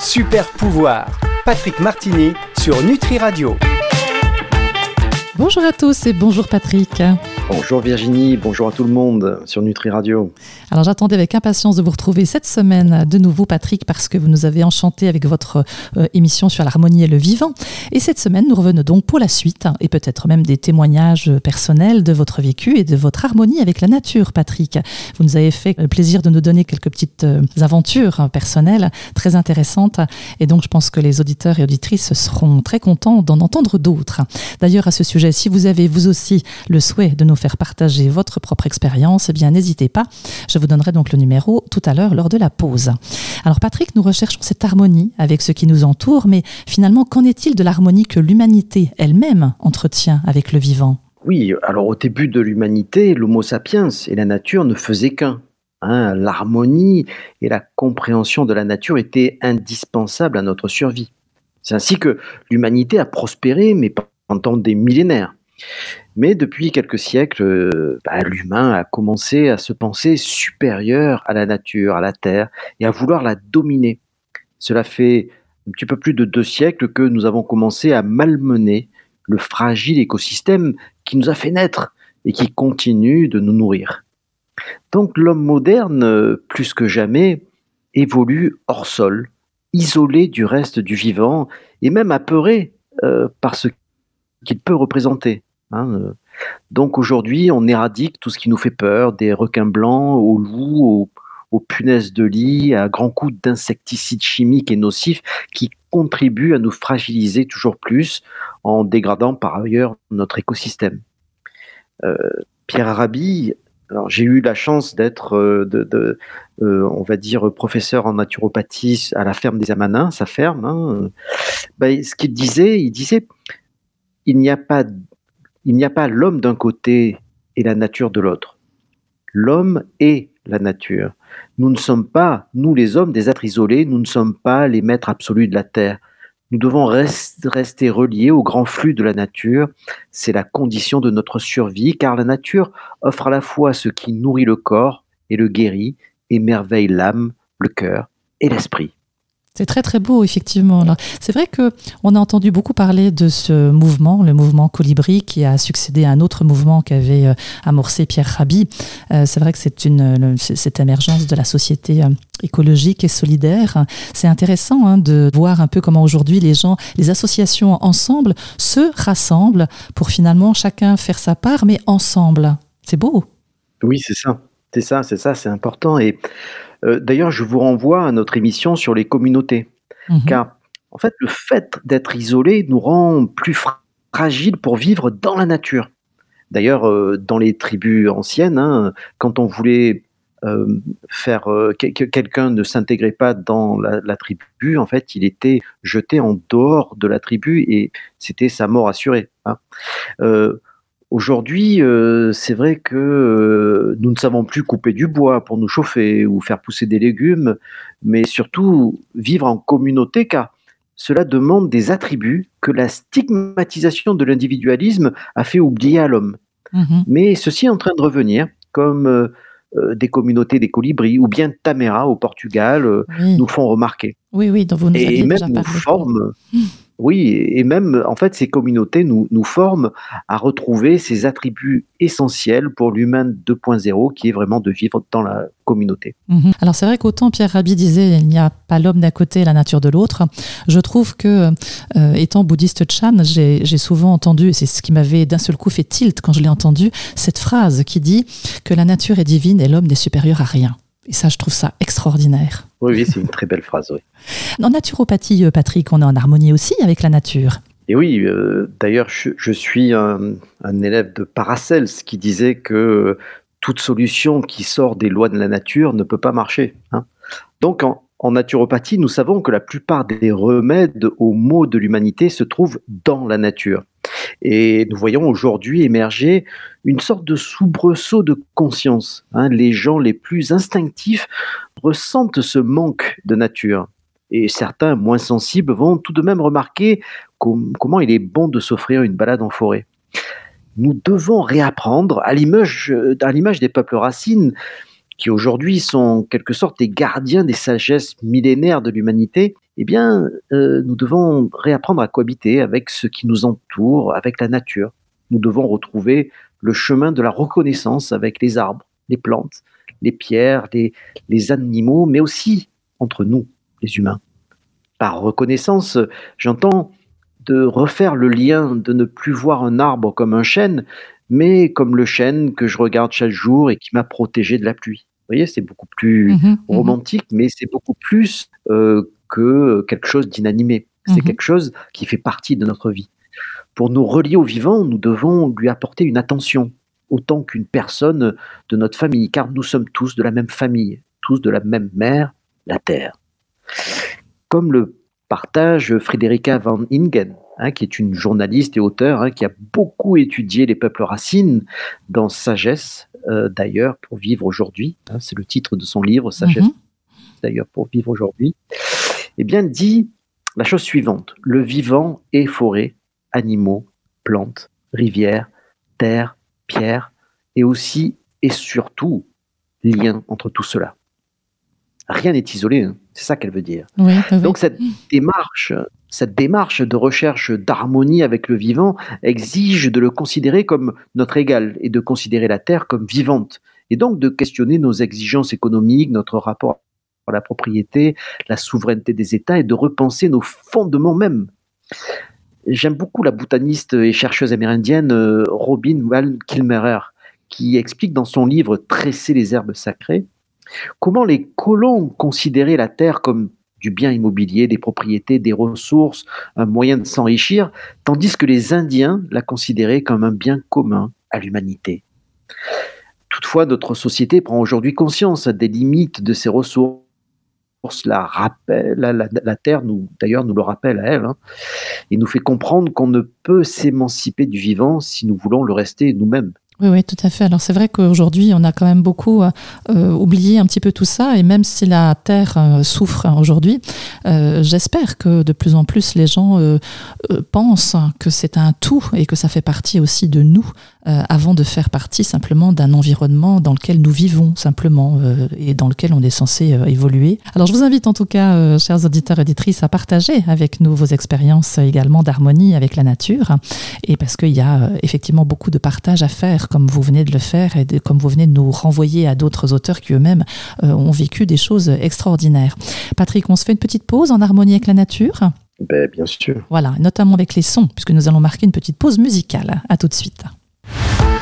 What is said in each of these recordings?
Super pouvoir. Patrick Martini sur Nutri Radio. Bonjour à tous et bonjour Patrick. Bonjour Virginie, bonjour à tout le monde sur Nutri Radio. Alors j'attendais avec impatience de vous retrouver cette semaine de nouveau Patrick parce que vous nous avez enchanté avec votre euh, émission sur l'harmonie et le vivant. Et cette semaine nous revenons donc pour la suite et peut-être même des témoignages personnels de votre vécu et de votre harmonie avec la nature Patrick. Vous nous avez fait le plaisir de nous donner quelques petites euh, aventures hein, personnelles très intéressantes et donc je pense que les auditeurs et auditrices seront très contents d'en entendre d'autres. D'ailleurs à ce sujet, si vous avez vous aussi le souhait de nous faire partager votre propre expérience, eh bien n'hésitez pas. Je vous donnerai donc le numéro tout à l'heure lors de la pause. Alors Patrick, nous recherchons cette harmonie avec ce qui nous entoure, mais finalement, qu'en est-il de l'harmonie que l'humanité elle-même entretient avec le vivant? Oui, alors au début de l'humanité, l'Homo sapiens et la nature ne faisaient qu'un. Hein. L'harmonie et la compréhension de la nature étaient indispensables à notre survie. C'est ainsi que l'humanité a prospéré, mais pendant des millénaires. Mais depuis quelques siècles, euh, bah, l'humain a commencé à se penser supérieur à la nature, à la terre, et à vouloir la dominer. Cela fait un petit peu plus de deux siècles que nous avons commencé à malmener le fragile écosystème qui nous a fait naître et qui continue de nous nourrir. Donc l'homme moderne, plus que jamais, évolue hors sol, isolé du reste du vivant et même apeuré euh, par ce qu'il peut représenter. Hein, euh. donc aujourd'hui, on éradique tout ce qui nous fait peur, des requins blancs aux loups, aux, punaises de lit, à grands coups d'insecticides chimiques et nocifs qui contribuent à nous fragiliser toujours plus en dégradant par ailleurs notre écosystème. Euh, Pierre Arabi, alors j'ai eu la chance d'être, euh, on va dire, professeur en naturopathie à la ferme des Amanins, sa ferme. Hein, ben, ce qu'il disait, il disait, il n'y a pas il n'y a pas l'homme d'un côté et la nature de l'autre. L'homme est la nature. Nous ne sommes pas, nous les hommes, des êtres isolés, nous ne sommes pas les maîtres absolus de la Terre. Nous devons rester reliés au grand flux de la nature. C'est la condition de notre survie, car la nature offre à la fois ce qui nourrit le corps et le guérit, émerveille l'âme, le cœur et l'esprit. C'est très très beau, effectivement. C'est vrai que on a entendu beaucoup parler de ce mouvement, le mouvement Colibri, qui a succédé à un autre mouvement qu'avait euh, amorcé Pierre Rabhi. Euh, c'est vrai que c'est une cette émergence de la société euh, écologique et solidaire. C'est intéressant hein, de voir un peu comment aujourd'hui les gens, les associations ensemble se rassemblent pour finalement chacun faire sa part, mais ensemble. C'est beau. Oui, c'est ça. C'est ça, c'est ça, c'est important. Et euh, d'ailleurs, je vous renvoie à notre émission sur les communautés. Mhm. Car, en fait, le fait d'être isolé nous rend plus fragiles pour vivre dans la nature. D'ailleurs, euh, dans les tribus anciennes, hein, quand on voulait euh, faire que quelqu'un ne s'intégrait pas dans la, tribu, en fait, il était jeté en dehors de la tribu et c'était sa mort assurée. Hein. Aujourd'hui, euh, c'est vrai que euh, nous ne savons plus couper du bois pour nous chauffer ou faire pousser des légumes, mais surtout vivre en communauté car cela demande des attributs que la stigmatisation de l'individualisme a fait oublier à l'homme. Mmh mais ceci est en train de revenir, comme euh, des communautés des colibris ou bien Tamera au Portugal nous font remarquer. Oui, oui, vous nous Et même nous forment. Mmh. Oui, et même, en fait, ces communautés nous, nous forment à retrouver ces attributs essentiels pour l'humain 2.0, qui est vraiment de vivre dans la communauté. Mhm. Alors c'est vrai qu'autant Pierre Rabhi disait il n'y a pas l'homme d'un côté et la nature de l'autre, je trouve que, euh, étant bouddhiste Chan, j'ai souvent entendu, et c'est ce qui m'avait d'un seul coup fait tilt quand je l'ai entendu, cette phrase qui dit que la nature est divine et l'homme n'est supérieur à rien. Et ça, je trouve ça extraordinaire. Oui, oui c'est une très belle phrase. Oui. En naturopathie, euh, Patrick, on est en harmonie aussi avec la nature. Et oui, euh, d'ailleurs, je, suis un, élève de Paracels qui disait que toute solution qui sort des lois de la nature ne peut pas marcher. Hein. Donc, en, en, naturopathie, nous savons que la plupart des remèdes aux maux de l'humanité se trouvent dans la nature. Et nous voyons aujourd'hui émerger une sorte de soubresaut de conscience. Hein. Les gens les plus instinctifs ressentent ce manque de nature. Et certains moins sensibles vont tout de même remarquer comment il est bon de s'offrir une balade en forêt. Nous devons réapprendre, à l'image des peuples racines, qui aujourd'hui sont en quelque sorte les gardiens des sagesses millénaires de l'humanité, eh bien, euh, nous devons réapprendre à cohabiter avec ce qui nous entoure, avec la nature. Nous devons retrouver le chemin de la reconnaissance avec les arbres, les plantes, les pierres, les, les animaux, mais aussi entre nous, les humains. Par reconnaissance, j'entends de refaire le lien, de ne plus voir un arbre comme un chêne, mais comme le chêne que je regarde chaque jour et qui m'a protégé de la pluie. Vous voyez, c'est beaucoup plus Mhm, mhm. romantique, mais c'est beaucoup plus euh, que quelque chose d'inanimé. C'est Mhm. quelque chose qui fait partie de notre vie. Pour nous relier au vivant, nous devons lui apporter une attention, autant qu'une personne de notre famille, car nous sommes tous de la même famille, tous de la même mère, la Terre. Comme le partage Frederica van Ingen, hein, qui est une journaliste et auteure hein, qui a beaucoup étudié les peuples racines dans Sagesse, euh, d'ailleurs, pour vivre aujourd'hui. hein, c'est le titre de son livre, Sagesse Mhm. d'ailleurs pour vivre aujourd'hui, eh bien dit la chose suivante le vivant est forêt, animaux, plantes, rivières, terre, pierre, et aussi et surtout lien entre tout cela. Rien n'est isolé, hein, c'est ça qu'elle veut dire. Oui, oui, oui. Donc cette démarche, cette démarche de recherche d'harmonie avec le vivant exige de le considérer comme notre égal et de considérer la Terre comme vivante et donc de questionner nos exigences économiques, notre rapport la propriété, la souveraineté des États et de repenser nos fondements même. J'aime beaucoup la botaniste et chercheuse amérindienne euh, Robin Wall Kilmerer qui explique dans son livre Tresser les herbes sacrées comment les colons considéraient la terre comme du bien immobilier, des propriétés, des ressources, un moyen de s'enrichir, tandis que les Indiens la considéraient comme un bien commun à l'humanité. Toutefois, notre société prend aujourd'hui conscience des limites de ces ressources. La, rappelle, la, la- Terre, nous, d'ailleurs, nous le rappelle à elle, hein, et nous fait comprendre qu'on ne peut s'émanciper du vivant si nous voulons le rester nous-mêmes. Oui, oui, tout à fait. Alors c'est vrai qu'aujourd'hui, on a quand même beaucoup euh, euh, oublié un petit peu tout ça, et même si la Terre euh, souffre aujourd'hui, j'espère que de plus en plus les gens pensent que c'est un tout et que ça fait partie aussi de nous, euh, avant de faire partie simplement d'un environnement dans lequel nous vivons simplement euh, et dans lequel on est censé euh, évoluer. Alors je vous invite en tout cas, chers auditeurs et auditrices, à partager avec nous vos expériences également d'harmonie avec la nature, et parce qu'il y a effectivement beaucoup de partage à faire, comme vous venez de le faire, et de- comme vous venez de nous renvoyer à d'autres auteurs qui eux-mêmes ont vécu des choses extraordinaires. Patrick, on se fait une petite pause en harmonie avec la nature, Ben, bien sûr. voilà, notamment avec les sons, puisque nous allons marquer une petite pause musicale. À tout de suite.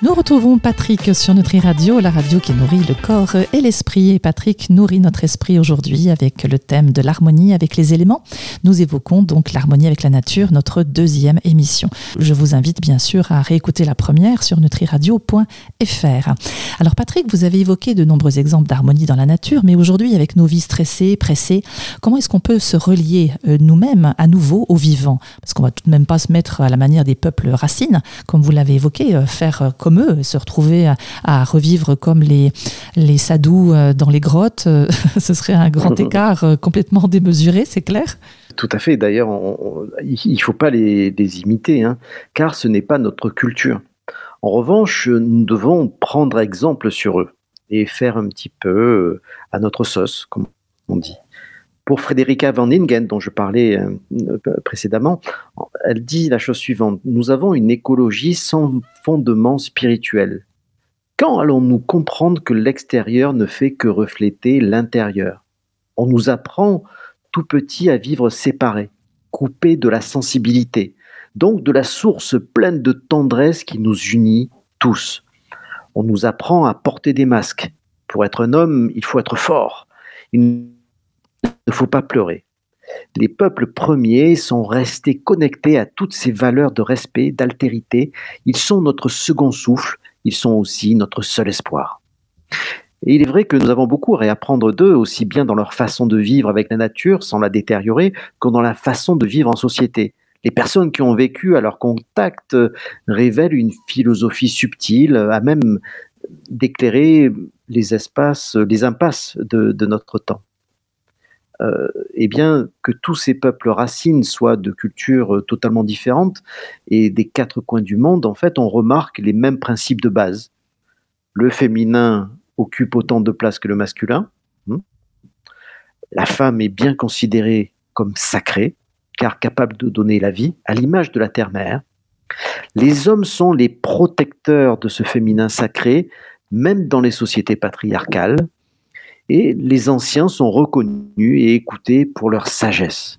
Nous retrouvons Patrick sur Nutri Radio, la radio qui nourrit le corps et l'esprit. Et Patrick nourrit notre esprit aujourd'hui avec le thème de l'harmonie avec les éléments. Nous évoquons donc l'harmonie avec la nature, notre deuxième émission. Je vous invite bien sûr à réécouter la première sur nutriradio.fr. Alors Patrick, vous avez évoqué de nombreux exemples d'harmonie dans la nature, mais aujourd'hui avec nos vies stressées, pressées, comment est-ce qu'on peut se relier euh, nous-mêmes à nouveau au vivant Parce qu'on va tout de même pas se mettre à la manière des peuples racines, comme vous l'avez évoqué, euh, faire euh, comme eux, se retrouver à, à revivre comme les, les sadous euh, dans les grottes, euh, ce serait un grand écart euh, complètement démesuré, c'est clair Tout à fait. D'ailleurs, il ne faut pas les, les imiter, hein, car ce n'est pas notre culture. En revanche, nous devons prendre exemple sur eux et faire un petit peu à notre sauce, comme on dit. Pour Frederica van Ingen, dont je parlais euh, euh, précédemment, elle dit la chose suivante. Nous avons une écologie sans fondement spirituel. Quand allons-nous comprendre que l'extérieur ne fait que refléter l'intérieur? On nous apprend tout petit à vivre séparés, coupés de la sensibilité, donc de la source pleine de tendresse qui nous unit tous. On nous apprend à porter des masques. Pour être un homme, il faut être fort. Ne faut pas pleurer. Les peuples premiers sont restés connectés à toutes ces valeurs de respect, d'altérité. Ils sont notre second souffle, ils sont aussi notre seul espoir. Et il est vrai que nous avons beaucoup à réapprendre d'eux, aussi bien dans leur façon de vivre avec la nature, sans la détériorer, que dans la façon de vivre en société. Les personnes qui ont vécu à leur contact euh, révèlent une philosophie subtile, euh, à même d'éclairer les espaces, euh, les impasses de, de notre temps. Euh, eh bien, que tous ces peuples racines soient de cultures euh, totalement différentes et des quatre coins du monde, en fait, on remarque les mêmes principes de base. Le féminin occupe autant de place que le masculin. Hmm. La femme est bien considérée comme sacrée, car capable de donner la vie, à l'image de la terre-mère. Les hommes sont les protecteurs de ce féminin sacré, même dans les sociétés patriarcales, et les anciens sont reconnus et écoutés pour leur sagesse.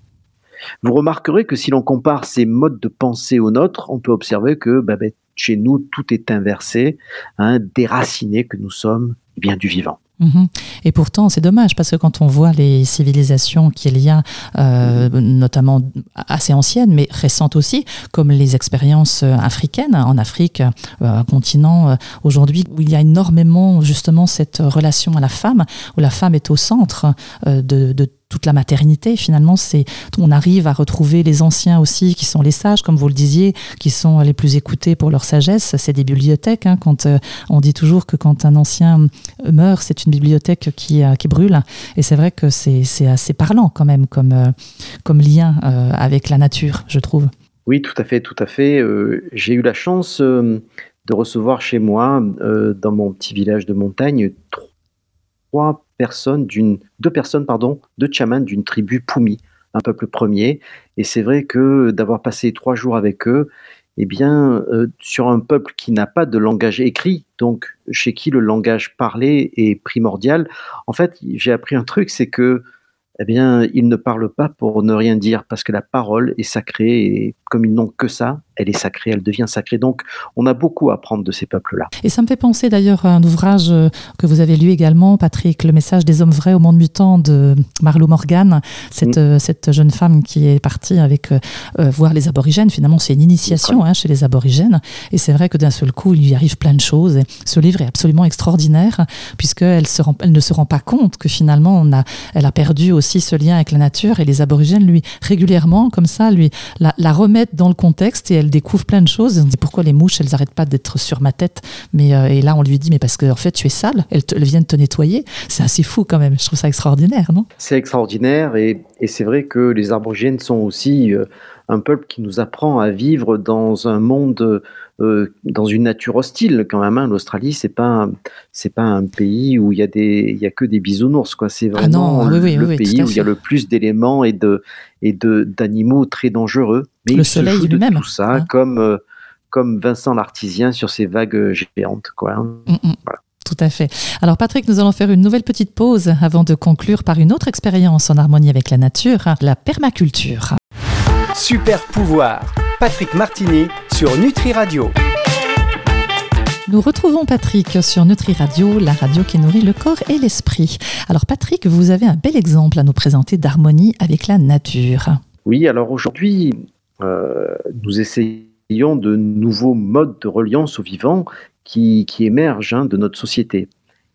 Vous remarquerez que si l'on compare ces modes de pensée aux nôtres, on peut observer que bah, ben, chez nous, tout est inversé, hein, déraciné que nous sommes bien du vivant. Mhm. Et pourtant, c'est dommage parce que quand on voit les civilisations qu'il y a, euh, notamment assez anciennes, mais récentes aussi, comme les expériences euh, africaines en Afrique, euh, continent aujourd'hui où il y a énormément justement cette relation à la femme, où la femme est au centre de, de toute la maternité. Finalement, c'est on arrive à retrouver les anciens aussi, qui sont les sages, comme vous le disiez, qui sont les plus écoutés pour leur sagesse. C'est des bibliothèques. Hein, quand euh, on dit toujours que quand un ancien meurt, c'est une bibliothèque qui, euh, qui brûle. Et c'est vrai que c'est assez parlant quand même comme, euh, comme lien avec la nature, je trouve. Oui, tout à fait, tout à fait. J'ai eu la chance de recevoir chez moi, dans mon petit village de montagne, trois personnes deux personnes, pardon, deux chamans d'une tribu Poumi, un peuple premier. Et c'est vrai que d'avoir passé trois jours avec eux, eh bien, euh, sur un peuple qui n'a pas de langage écrit, donc chez qui le langage parlé est primordial, en fait, j'ai appris un truc, c'est que eh bien, ils ne parlent pas pour ne rien dire, parce que la parole est sacrée, et comme ils n'ont que ça, elle est sacrée, elle devient sacrée. Donc, on a beaucoup à apprendre de ces peuples-là. Et ça me fait penser d'ailleurs à un ouvrage euh, que vous avez lu également, Patrick, Le message des hommes vrais au monde mutant de Marlo Morgan, cette, mm. euh, cette jeune femme qui est partie avec euh, voir les aborigènes. Finalement, c'est une initiation hein, chez les aborigènes. Et c'est vrai que d'un seul coup, il lui arrive plein de choses. Et ce livre est absolument extraordinaire, puisqu'elle elle ne se rend pas compte que finalement, on a, elle a perdu aussi ce lien avec la nature et les aborigènes lui régulièrement comme ça lui la, la remettent dans le contexte et elle découvre plein de choses. On dit pourquoi les mouches elles n'arrêtent pas d'être sur ma tête? Mais euh, et là on lui dit mais parce que en fait tu es sale elles, viennent te nettoyer. C'est assez fou quand même. Je trouve ça extraordinaire non? C'est extraordinaire et, et c'est vrai que les aborigènes sont aussi euh, un peuple qui nous apprend à vivre dans un monde, euh, dans une nature hostile quand même. Hein. L'Australie, c'est pas c'est pas un pays où il y a des il y a que des bisounours quoi. C'est ah vraiment le pays où il y a le plus d'éléments et de et de d'animaux très dangereux. Mais le soleil lui-même. Tout ça, hein. comme euh, comme Vincent l'Artisien sur ses vagues géantes quoi. Hein. Mm, mm. Tout à fait. Alors Patrick, nous allons faire une nouvelle petite pause avant de conclure par une autre expérience en harmonie avec la nature, la permaculture. Super pouvoir, Patrick Martini sur Nutri Radio. Nous retrouvons Patrick sur Nutri Radio, la radio qui nourrit le corps et l'esprit. Alors Patrick, vous avez un bel exemple à nous présenter d'harmonie avec la nature. Oui, alors aujourd'hui, euh, nous essayons de nouveaux modes de reliance au vivant qui, émergent hein, de notre société.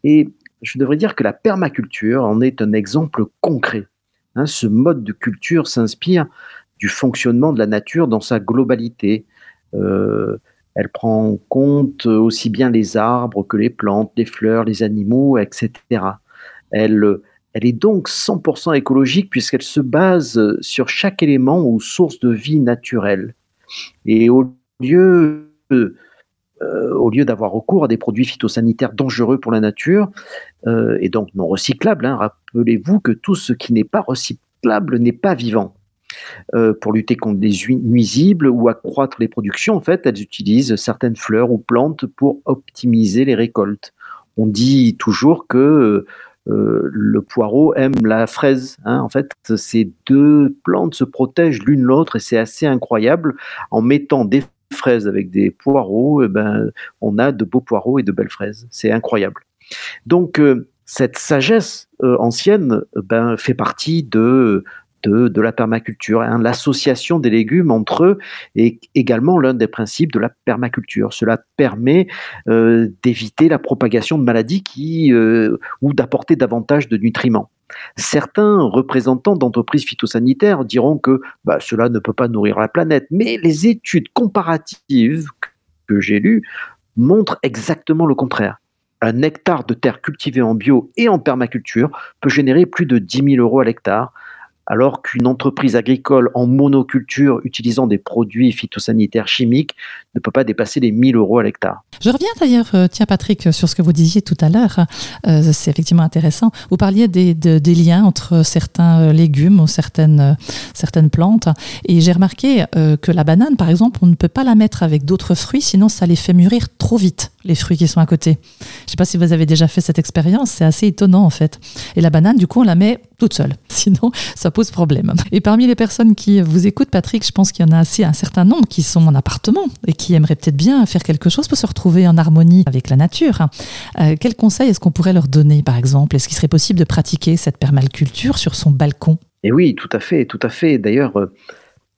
Et je devrais dire que la permaculture en est un exemple concret. Hein, ce mode de culture s'inspire du fonctionnement de la nature dans sa globalité. Euh, elle prend en compte aussi bien les arbres que les plantes, les fleurs, les animaux, etc. Elle, est donc 100% écologique puisqu'elle se base sur chaque élément ou source de vie naturelle. Et au lieu, euh, d'avoir recours à des produits phytosanitaires dangereux pour la nature, euh, et donc non recyclables, hein, rappelez-vous que tout ce qui n'est pas recyclable n'est pas vivant. Euh, pour lutter contre les nuisibles ou accroître les productions, en fait, elles utilisent certaines fleurs ou plantes pour optimiser les récoltes. On dit toujours que euh, le poireau aime la fraise. Hein. En fait, ces deux plantes se protègent l'une l'autre et c'est assez incroyable. En mettant des fraises avec des poireaux, eh ben, on a de beaux poireaux et de belles fraises. C'est incroyable. Donc, euh, cette sagesse ancienne ben, fait partie de, de, la permaculture. Hein. L'association des légumes entre eux est également l'un des principes de la permaculture. Cela permet euh, d'éviter la propagation de maladies euh, ou d'apporter davantage de nutriments. Certains représentants d'entreprises phytosanitaires diront que bah, cela ne peut pas nourrir la planète, mais les études comparatives que j'ai lues montrent exactement le contraire. Un hectare de terre cultivée en bio et en permaculture peut générer plus de 10 000 euros à l'hectare, alors qu'une entreprise agricole en monoculture utilisant des produits phytosanitaires chimiques ne peut pas dépasser les 1000 euros à l'hectare. Je reviens d'ailleurs, euh, tiens Patrick, sur ce que vous disiez tout à l'heure. Euh, c'est effectivement intéressant. Vous parliez des, liens entre certains euh, légumes ou certaines plantes. Et j'ai remarqué que la banane, par exemple, on ne peut pas la mettre avec d'autres fruits, sinon ça les fait mûrir trop vite, les fruits qui sont à côté. Je ne sais pas si vous avez déjà fait cette expérience, c'est assez étonnant en fait. Et la banane, du coup, on la met toute seule. Sinon, ça pose problème. Et parmi les personnes qui vous écoutent, Patrick, je pense qu'il y en a assez un certain nombre qui sont en appartement et qui aimeraient peut-être bien faire quelque chose pour se retrouver en harmonie avec la nature. Euh, quels conseils est-ce qu'on pourrait leur donner, par exemple? Est-ce qu'il serait possible de pratiquer cette permaculture sur son balcon? Et oui, tout à fait, tout à fait. D'ailleurs, euh,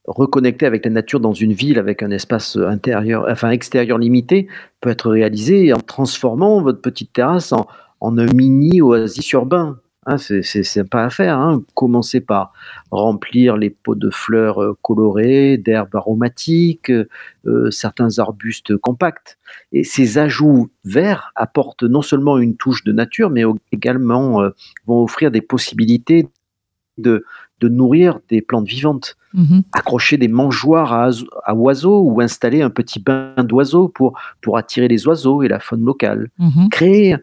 reconnecter avec la nature dans une ville avec un espace intérieur, enfin extérieur limité, peut être réalisé en transformant votre petite terrasse en, un mini oasis urbain. Hein, c'est pas à faire. Hein. Commencez par remplir les pots de fleurs euh, colorées, d'herbes aromatiques, euh, certains arbustes compacts. Et ces ajouts verts apportent non seulement une touche de nature, mais également euh, vont offrir des possibilités de, de nourrir des plantes vivantes. Mm-hmm. Accrocher des mangeoires à, oiseaux ou installer un petit bain d'oiseaux pour, pour attirer les oiseaux et la faune locale. Mm-hmm. Créer un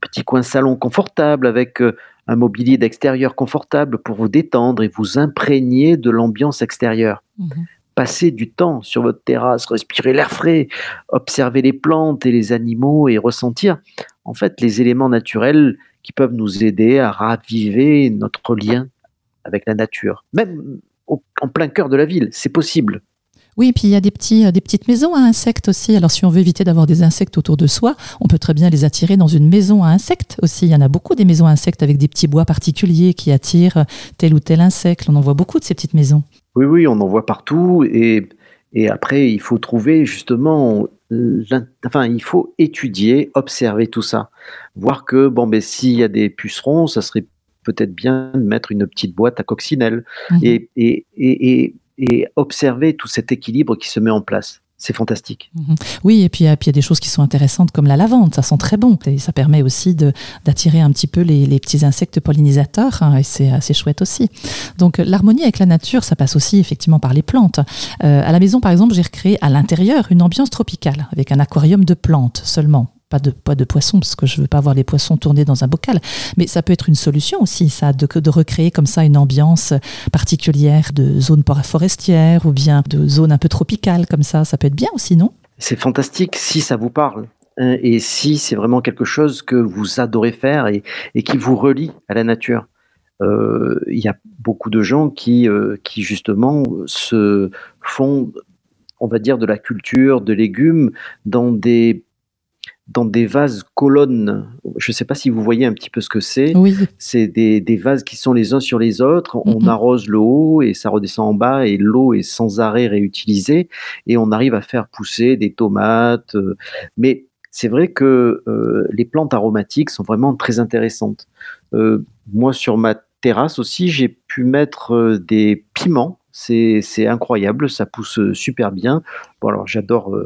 petit coin salon confortable avec un mobilier d'extérieur confortable pour vous détendre et vous imprégner de l'ambiance extérieure. Mhm. Passez du temps sur votre terrasse, respirer l'air frais, observer les plantes et les animaux et ressentir en fait les éléments naturels qui peuvent nous aider à raviver notre lien avec la nature. Même en plein cœur de la ville, c'est possible. Oui, et puis il y a des, petits, euh, des petites maisons à insectes aussi. Alors si on veut éviter d'avoir des insectes autour de soi, on peut très bien les attirer dans une maison à insectes aussi. Il y en a beaucoup des maisons à insectes avec des petits bois particuliers qui attirent tel ou tel insecte. On en voit beaucoup de ces petites maisons. Oui, oui, on en voit partout. Et, et après, il faut trouver justement, enfin, il faut étudier, observer tout ça. Voir que, bon, ben, s'il y a des pucerons, ça serait peut-être bien de mettre une petite boîte à coccinelle. Mhm. et, et, et et observer tout cet équilibre qui se met en place. C'est fantastique. Mhm. Oui, et puis, il y a des choses qui sont intéressantes comme la lavande, ça sent très bon. Et ça permet aussi d'attirer un petit peu les, petits insectes pollinisateurs, hein, et c'est assez chouette aussi. Donc l'harmonie avec la nature, ça passe aussi effectivement par les plantes. Euh, à la maison, par exemple, j'ai recréé à l'intérieur une ambiance tropicale, avec un aquarium de plantes seulement pas de, pas de poissons, parce que je veux pas voir les poissons tourner dans un bocal. Mais ça peut être une solution aussi, ça, de, de recréer comme ça une ambiance particulière de zone forestière ou bien de zone un peu tropicale, comme ça. Ça peut être bien aussi, non? C'est fantastique si ça vous parle hein, et si c'est vraiment quelque chose que vous adorez faire et, et qui vous relie à la nature. Euh, il y a beaucoup de gens qui, euh, qui justement se font, on va dire, de la culture de légumes dans des dans des vases colonnes. Je ne sais pas si vous voyez un petit peu ce que c'est. Oui. C'est des, des, vases qui sont les uns sur les autres. On mhm. arrose le haut et ça redescend en bas et l'eau est sans arrêt réutilisée et on arrive à faire pousser des tomates. Euh, mais c'est vrai que euh, les plantes aromatiques sont vraiment très intéressantes. Euh, moi, sur ma terrasse aussi, j'ai pu mettre des piments. C'est incroyable, ça pousse super bien. Bon, alors j'adore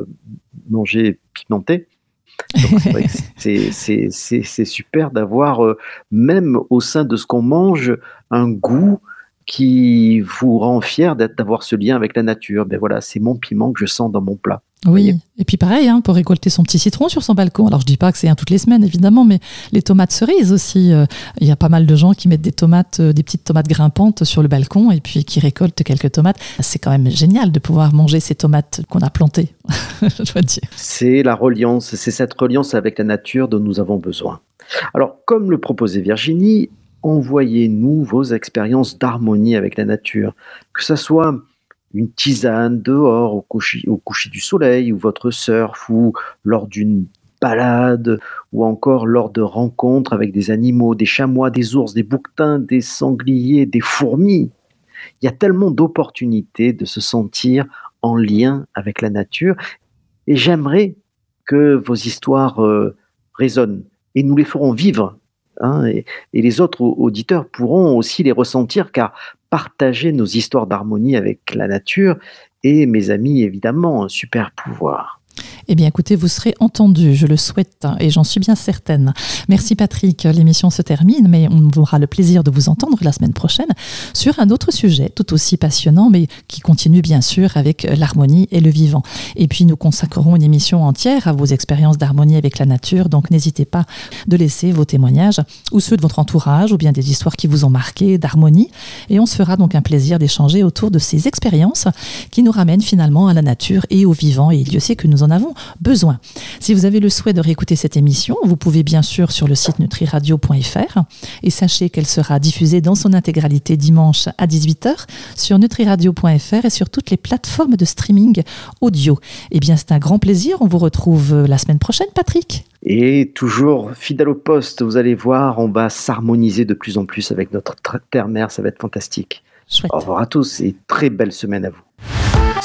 manger pimenté, c'est super d'avoir, euh, même au sein de ce qu'on mange, un goût qui vous rend fier d'avoir ce lien avec la nature. Ben voilà, c'est mon piment que je sens dans mon plat. Oui, et puis pareil, hein, pour récolter son petit citron sur son balcon. Alors je dis pas que c'est un toutes les semaines, évidemment, mais les tomates cerises aussi. Euh, il y a pas mal de gens qui mettent des tomates, euh, des petites tomates grimpantes sur le balcon et puis qui récoltent quelques tomates. C'est quand même génial de pouvoir manger ces tomates qu'on a plantées, je dois dire. C'est la reliance, c'est cette reliance avec la nature dont nous avons besoin. Alors, comme le proposait Virginie, envoyez-nous vos expériences d'harmonie avec la nature, que ce soit une tisane dehors au coucher, du soleil, ou votre surf, ou lors d'une balade, ou encore lors de rencontres avec des animaux, des chamois, des ours, des bouquetins, des sangliers, des fourmis. Il y a tellement d'opportunités de se sentir en lien avec la nature, et j'aimerais que vos histoires euh, résonnent, et nous les ferons vivre Hein, et, les autres auditeurs pourront aussi les ressentir car partager nos histoires d'harmonie avec la nature est, mes amis, évidemment un super pouvoir. Eh bien, écoutez, vous serez entendu, je le souhaite hein, et j'en suis bien certaine. Merci Patrick, l'émission se termine, mais on aura le plaisir de vous entendre la semaine prochaine sur un autre sujet tout aussi passionnant, mais qui continue bien sûr avec l'harmonie et le vivant. Et puis, nous consacrerons une émission entière à vos expériences d'harmonie avec la nature, donc n'hésitez pas de laisser vos témoignages ou ceux de votre entourage ou bien des histoires qui vous ont marqué d'harmonie. Et on se fera donc un plaisir d'échanger autour de ces expériences qui nous ramènent finalement à la nature et au vivant. Et Dieu sait que nous en avons besoin. Si vous avez le souhait de réécouter cette émission, vous pouvez bien sûr sur le site nutriradio.fr et sachez qu'elle sera diffusée dans son intégralité dimanche à 18h sur nutriradio.fr et sur toutes les plateformes de streaming audio. Eh bien, c'est un grand plaisir. On vous retrouve la semaine prochaine, Patrick. Et toujours fidèle au poste, vous allez voir, on va s'harmoniser de plus en plus avec notre terre-mère, ça va être fantastique. Au revoir à tous et très belle semaine à vous.